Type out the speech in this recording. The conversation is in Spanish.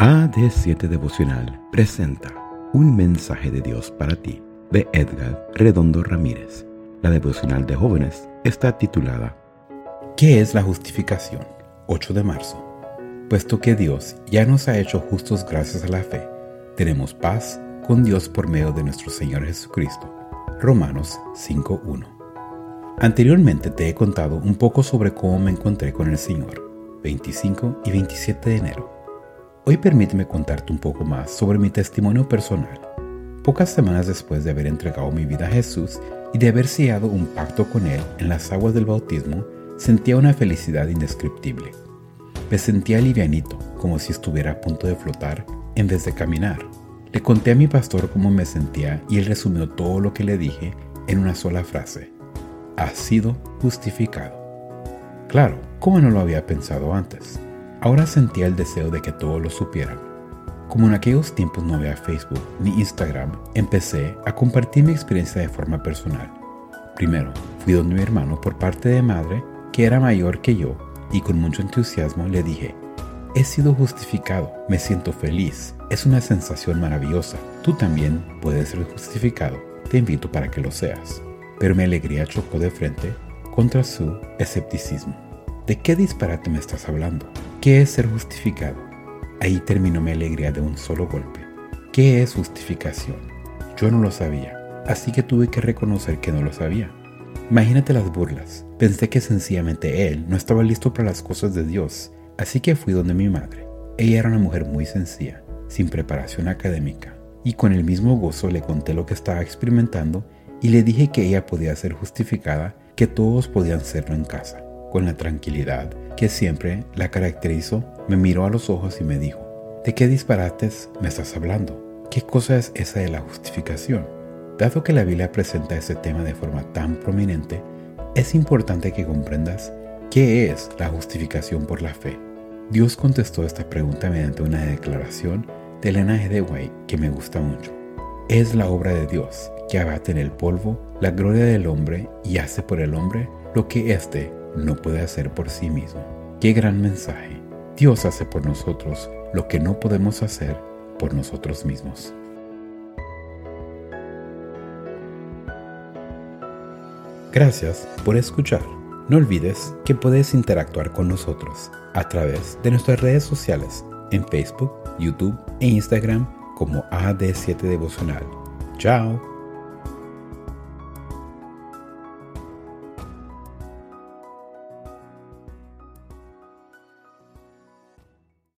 AD7 Devocional presenta Un mensaje de Dios para ti de Edgar Redondo Ramírez. La devocional de jóvenes está titulada ¿Qué es la justificación? 8 de marzo. Puesto que Dios ya nos ha hecho justos gracias a la fe, tenemos paz con Dios por medio de nuestro Señor Jesucristo. Romanos 5.1. Anteriormente te he contado un poco sobre cómo me encontré con el Señor, 25 y 27 de enero Hoy permíteme contarte un poco más sobre mi testimonio personal. Pocas semanas después de haber entregado mi vida a Jesús y de haber sellado un pacto con Él en las aguas del bautismo, sentía una felicidad indescriptible. Me sentía livianito, como si estuviera a punto de flotar en vez de caminar. Le conté a mi pastor cómo me sentía y él resumió todo lo que le dije en una sola frase. Has sido justificado. Claro, ¿cómo no lo había pensado antes? Ahora sentía el deseo de que todos lo supieran. Como en aquellos tiempos no había Facebook ni Instagram, empecé a compartir mi experiencia de forma personal. Primero, fui donde mi hermano por parte de madre, que era mayor que yo, y con mucho entusiasmo le dije, he sido justificado, me siento feliz, es una sensación maravillosa, tú también puedes ser justificado, te invito para que lo seas. Pero mi alegría chocó de frente contra su escepticismo. ¿De qué disparate me estás hablando? ¿Qué es ser justificado? Ahí terminó mi alegría de un solo golpe. ¿Qué es justificación? Yo no lo sabía, así que tuve que reconocer que no lo sabía. Imagínate las burlas. Pensé que sencillamente él no estaba listo para las cosas de Dios, así que fui donde mi madre. Ella era una mujer muy sencilla, sin preparación académica, y con el mismo gozo le conté lo que estaba experimentando y le dije que ella podía ser justificada, que todos podían serlo en casa con la tranquilidad que siempre la caracterizó, me miró a los ojos y me dijo, ¿de qué disparates me estás hablando? ¿Qué cosa es esa de la justificación? Dado que la Biblia presenta ese tema de forma tan prominente, es importante que comprendas qué es la justificación por la fe. Dios contestó esta pregunta mediante una declaración de Elena G. White que me gusta mucho. Es la obra de Dios que abate en el polvo la gloria del hombre y hace por el hombre lo que éste no puede hacer por sí mismo. Qué gran mensaje. Dios hace por nosotros lo que no podemos hacer por nosotros mismos. Gracias por escuchar. No olvides que puedes interactuar con nosotros a través de nuestras redes sociales en Facebook, YouTube e Instagram como AD7 Devocional. Chao.